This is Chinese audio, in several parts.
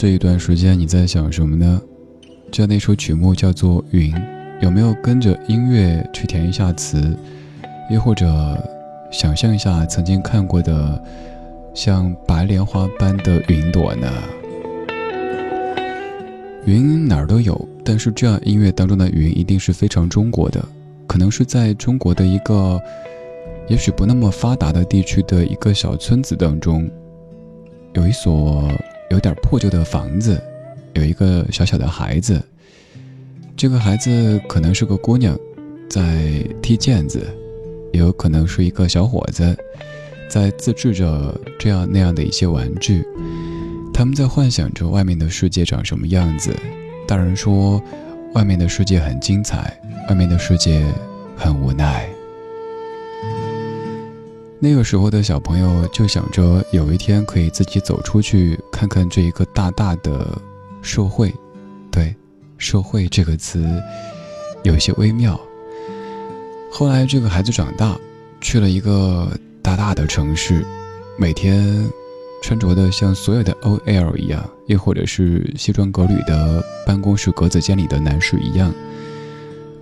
这一段时间，你在想什么呢？这那首曲目叫做《云》，有没有跟着音乐去填一下词？又或者想象一下曾经看过的像白莲花般的云朵呢？云哪儿都有，但是这样音乐当中的云一定是非常中国的，可能是在中国的一个也许不那么发达的地区的一个小村子当中，有一所。有点破旧的房子，有一个小小的孩子。这个孩子可能是个姑娘，在踢毽子；也有可能是一个小伙子，在自制着这样那样的一些玩具。他们在幻想着外面的世界长什么样子。大人说，外面的世界很精彩，外面的世界很无奈。那个时候的小朋友就想着有一天可以自己走出去看看这一个大大的社会，对“社会”这个词有些微妙。后来这个孩子长大，去了一个大大的城市，每天穿着的像所有的 OL 一样，又或者是西装革履的办公室格子间里的男士一样，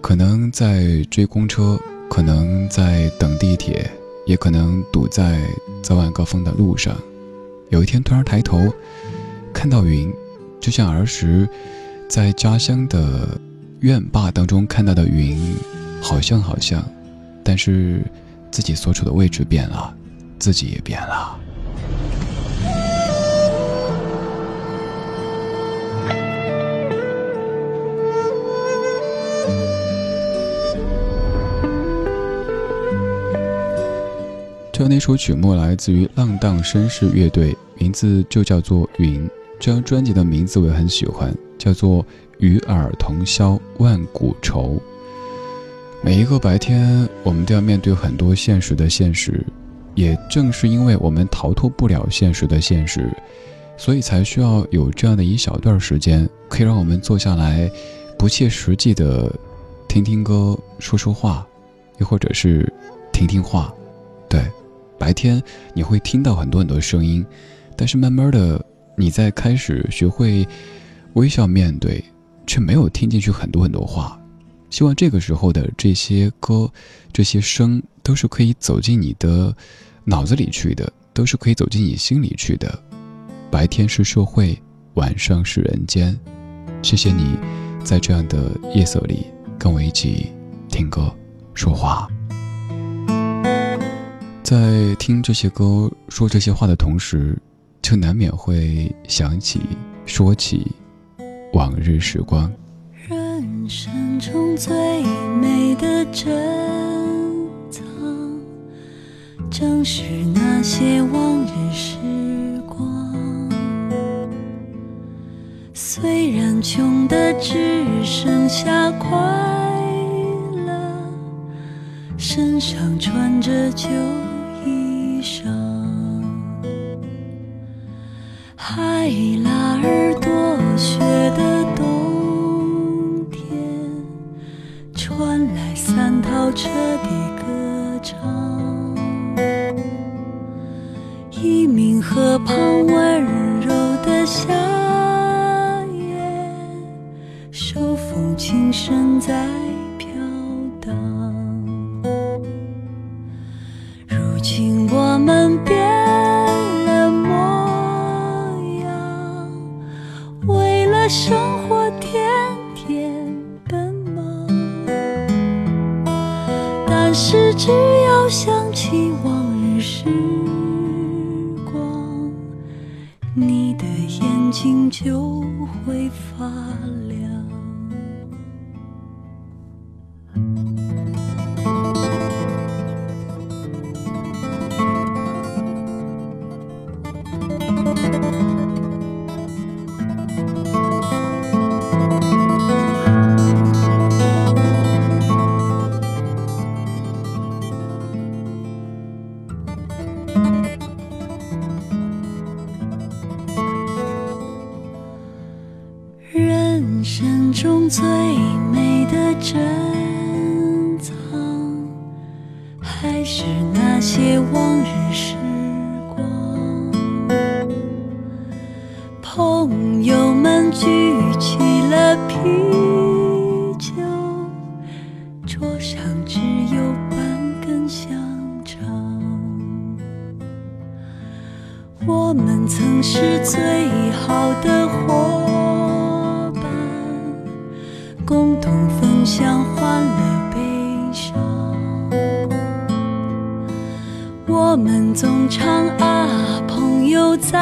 可能在追公车，可能在等地铁。也可能堵在早晚高峰的路上，有一天突然抬头，看到云，就像儿时在家乡的院坝当中看到的云，好像好像，但是自己所处的位置变了，自己也变了。这那首曲目来自于浪荡绅士乐队，名字就叫做《云》。这张专辑的名字我也很喜欢，叫做《与尔同销万古愁》。每一个白天，我们都要面对很多现实的现实，也正是因为我们逃脱不了现实的现实，所以才需要有这样的一小段时间，可以让我们坐下来，不切实际的听听歌、说说话，又或者是听听话。对，白天你会听到很多很多声音，但是慢慢的，你在开始学会微笑面对，却没有听进去很多很多话。希望这个时候的这些歌，这些声，都是可以走进你的脑子里去的，都是可以走进你心里去的。白天是社会，晚上是人间。谢谢你，在这样的夜色里跟我一起听歌、说话。在听这些歌、说这些话的同时，就难免会想起、说起往日时光。人生中最美的珍藏，正是那些往日时光。虽然穷的只剩下快乐，身上穿着旧身在同分享欢乐悲伤，我们总唱啊，朋友再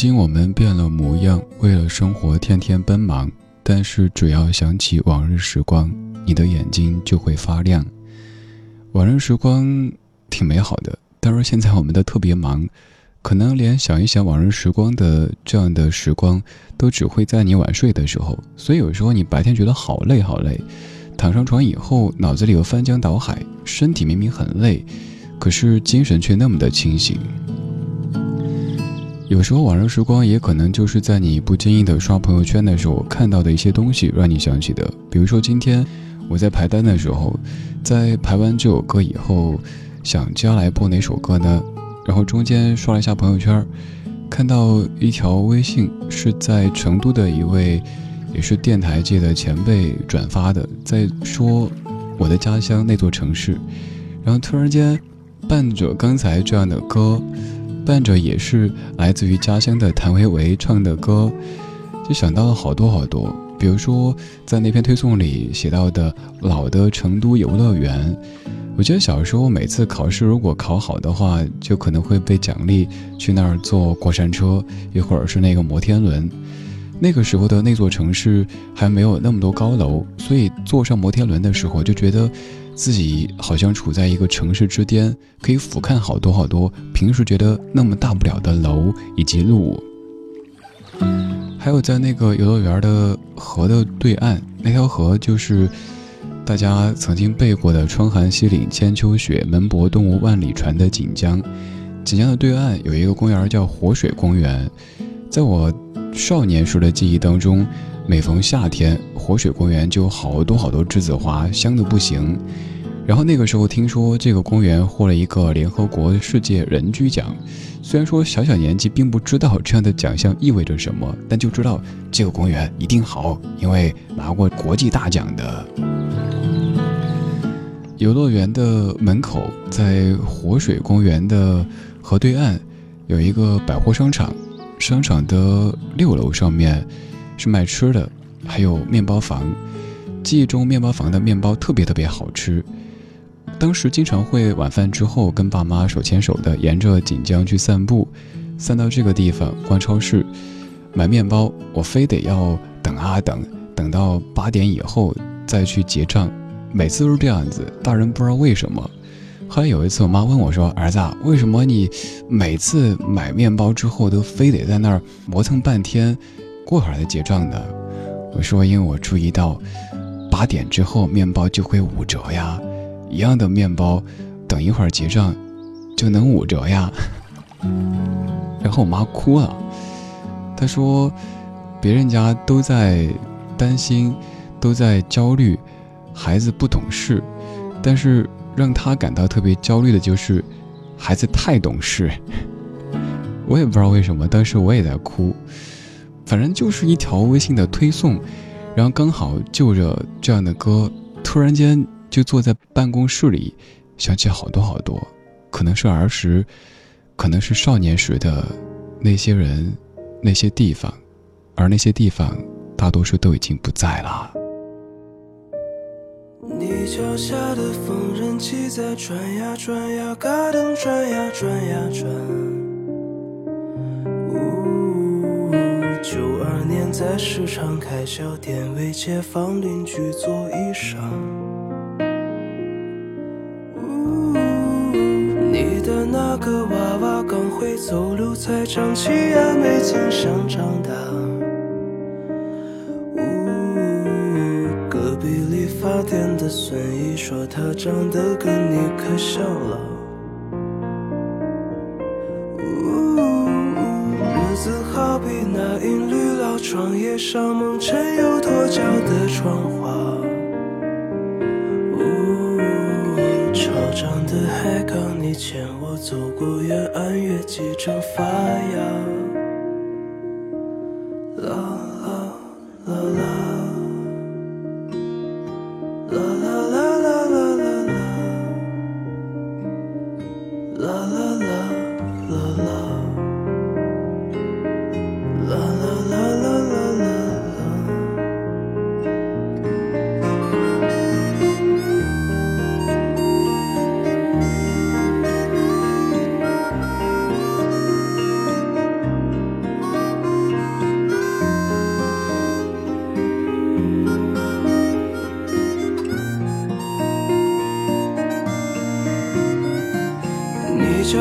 今我们变了模样，为了生活天天奔忙，但是只要想起往日时光，你的眼睛就会发亮。往日时光挺美好的，但是现在我们都特别忙，可能连想一想往日时光的这样的时光，都只会在你晚睡的时候。所以有时候你白天觉得好累好累，躺上床以后，脑子里又翻江倒海，身体明明很累，可是精神却那么的清醒。有时候，往日时光也可能就是在你不经意的刷朋友圈的时候看到的一些东西，让你想起的。比如说，今天我在排单的时候，在排完这首歌以后，想接下来播哪首歌呢？然后中间刷了一下朋友圈，看到一条微信是在成都的一位也是电台界的前辈转发的，在说我的家乡那座城市，然后突然间伴着刚才这样的歌。伴着也是来自于家乡的谭维维唱的歌，就想到了好多好多。比如说，在那篇推送里写到的老的成都游乐园，我觉得小时候每次考试如果考好的话，就可能会被奖励去那儿坐过山车，一会儿是那个摩天轮。那个时候的那座城市还没有那么多高楼，所以坐上摩天轮的时候就觉得。自己好像处在一个城市之巅，可以俯瞰好多好多平时觉得那么大不了的楼以及路。还有在那个游乐园的河的对岸，那条河就是大家曾经背过的“窗含西岭千秋雪，门泊东吴万里船”的锦江。锦江的对岸有一个公园叫活水公园，在我少年时的记忆当中。每逢夏天，活水公园就有好多好多栀子花，香的不行。然后那个时候听说这个公园获了一个联合国世界人居奖，虽然说小小年纪并不知道这样的奖项意味着什么，但就知道这个公园一定好，因为拿过国际大奖的。游乐园的门口，在活水公园的河对岸，有一个百货商场，商场的六楼上面。是卖吃的，还有面包房。记忆中，面包房的面包特别特别好吃。当时经常会晚饭之后跟爸妈手牵手的沿着锦江去散步，散到这个地方逛超市买面包，我非得要等啊等，等到八点以后再去结账。每次都是这样子，大人不知道为什么。后来有一次，我妈问我说：“儿子，为什么你每次买面包之后都非得在那儿磨蹭半天？”过会儿再结账的，我说，因为我注意到，八点之后面包就会五折呀，一样的面包，等一会儿结账就能五折呀。然后我妈哭了，她说，别人家都在担心，都在焦虑，孩子不懂事，但是让她感到特别焦虑的就是孩子太懂事。我也不知道为什么，当时我也在哭。反正就是一条微信的推送，然后刚好就着这样的歌，突然间就坐在办公室里，想起好多好多，可能是儿时，可能是少年时的那些人，那些地方，而那些地方大多数都已经不在了。你脚下的缝纫机在转呀转呀，嘎噔转呀转呀转。在市场开小店，为街坊邻居做衣裳。你的那个娃娃刚会走路才长齐牙，没曾想长大。隔壁理发店的孙姨说她长得跟你可像了。日子好比那窗叶上蒙尘又脱胶的窗花，呜潮涨的海港，你牵我走过越岸，月季正发芽。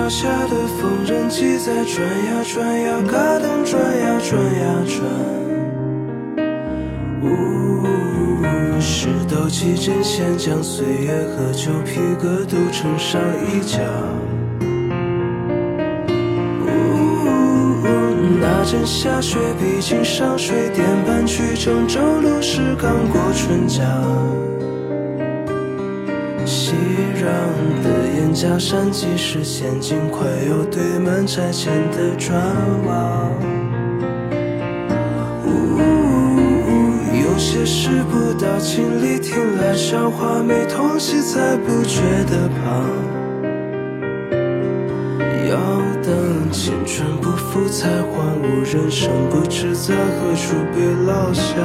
下的缝纫机在转呀转呀，嘎噔转呀转呀转。呜，石头起针线将岁月和旧皮革都撑上衣架。呜，那阵下雪，毕竟上水电搬去郑州路时刚过春江。假山，即使现今快有堆满拆迁的砖瓦。有些事不到亲历，听来笑话，没痛惜才不觉得怕。要等青春不复才还悟，人生不知在何处被落下。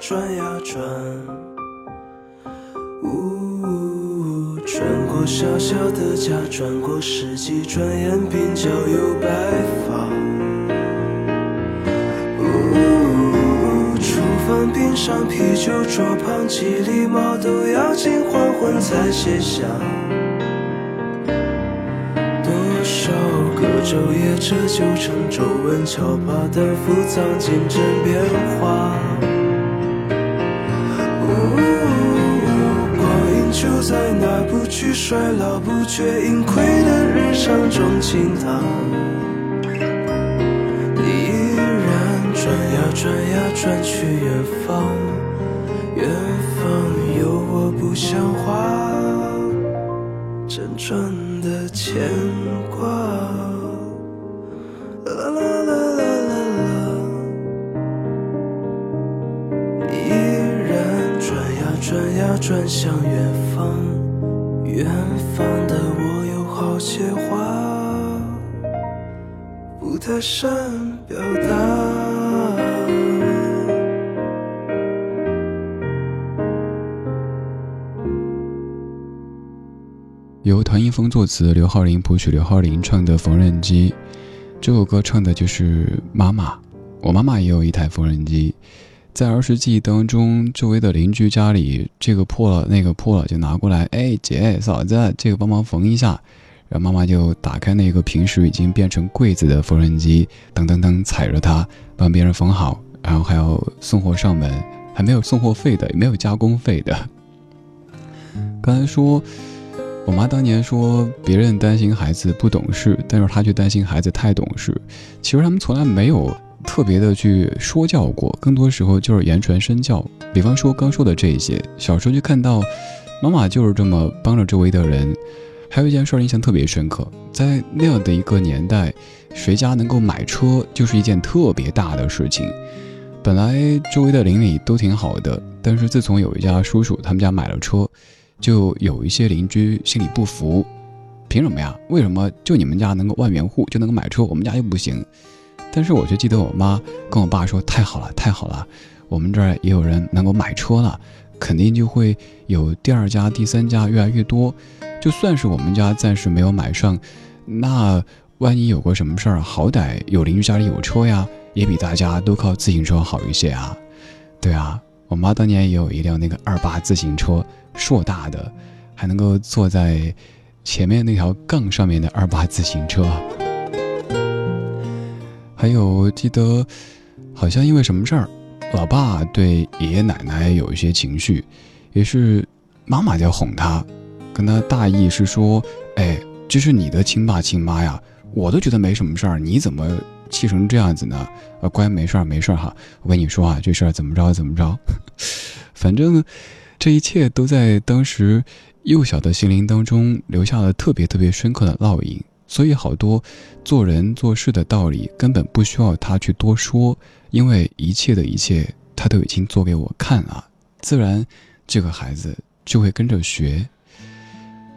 转呀转呀转。呜，转过小小的家，转过世纪，转眼鬓角有白发。呜，厨房边上啤酒桌旁，几粒毛豆要经黄昏才卸下。多少个昼夜折旧成皱纹，敲把担负藏进针变化。去衰老、不觉盈亏的日常中倾倒。你依然转呀转呀转去远方，远方有我不像话辗转的牵挂。啦啦啦啦啦啦，依然转呀转呀转向远方，不太善表达。由唐一峰作词，刘浩林谱曲，刘浩林唱的《缝纫机》这首歌唱的就是妈妈。我妈妈也有一台缝纫机，在儿时记忆当中，周围的邻居家里这个破了那个破了就拿过来，哎姐嫂子，这个帮忙缝一下。然后妈妈就打开那个平时已经变成柜子的缝纫机，噔噔噔踩着它帮别人缝好，然后还要送货上门，还没有送货费的，也没有加工费的。刚才说。我妈当年说别人担心孩子不懂事，但是她却担心孩子太懂事。其实他们从来没有特别的去说教过，更多时候就是言传身教。比方说刚说的这些，小时候就看到妈妈就是这么帮着周围的人。还有一件事印象特别深刻，在那样的一个年代，谁家能够买车就是一件特别大的事情。本来周围的邻里都挺好的，但是自从有一家叔叔他们家买了车。就有一些邻居心里不服，凭什么呀？为什么就你们家能够万元户就能够买车，我们家又不行？但是我却记得我妈跟我爸说：“太好了，太好了，我们这儿也有人能够买车了，肯定就会有第二家、第三家越来越多。就算是我们家暂时没有买上，那万一有个什么事儿，好歹有邻居家里有车呀，也比大家都靠自行车好一些啊。对啊，我妈当年也有一辆那个二八自行车。”硕大的，还能够坐在前面那条杠上面的二八自行车。还有记得，好像因为什么事儿，老爸对爷爷奶奶有一些情绪，也是妈妈在哄他，跟他大意是说：“哎，这是你的亲爸亲妈呀，我都觉得没什么事儿，你怎么气成这样子呢？”啊，乖，没事儿，没事儿哈。我跟你说啊，这事儿怎么着怎么着，反正。这一切都在当时幼小的心灵当中留下了特别特别深刻的烙印。所以，好多做人做事的道理根本不需要他去多说，因为一切的一切他都已经做给我看了，自然这个孩子就会跟着学。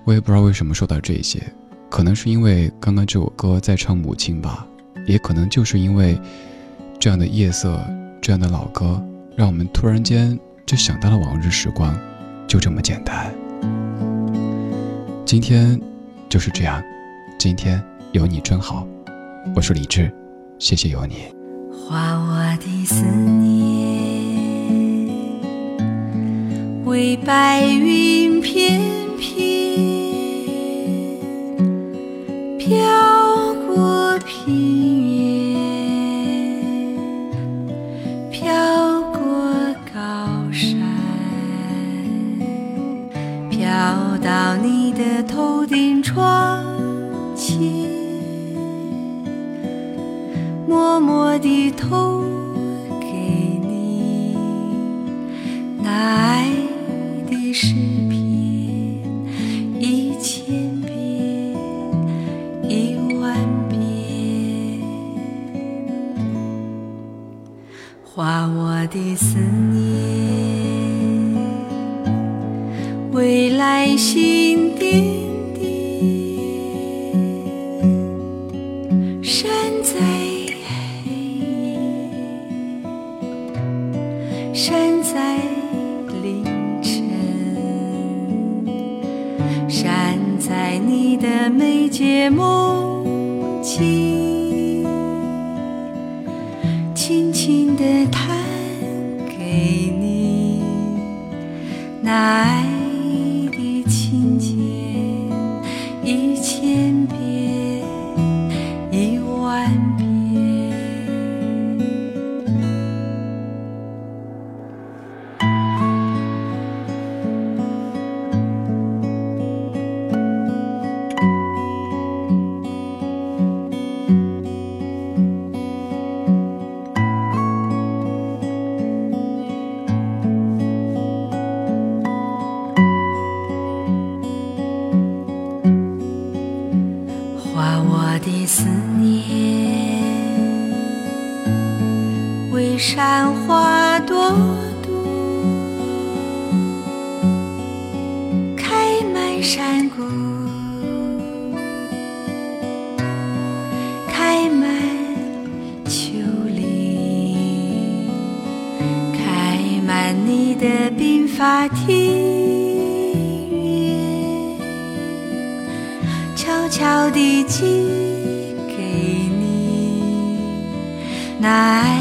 我也不知道为什么说到这些，可能是因为刚刚这首歌在唱母亲吧，也可能就是因为这样的夜色，这样的老歌，让我们突然间就想到了往日时光，就这么简单。今天就是这样。今天有你真好，我是李志，谢谢有你。画我的思念，为白云翩翩，飘过平原，飘过高山，飘到你的头顶窗前。默默地投给你那爱的诗把庭院，悄悄地寄给你那爱。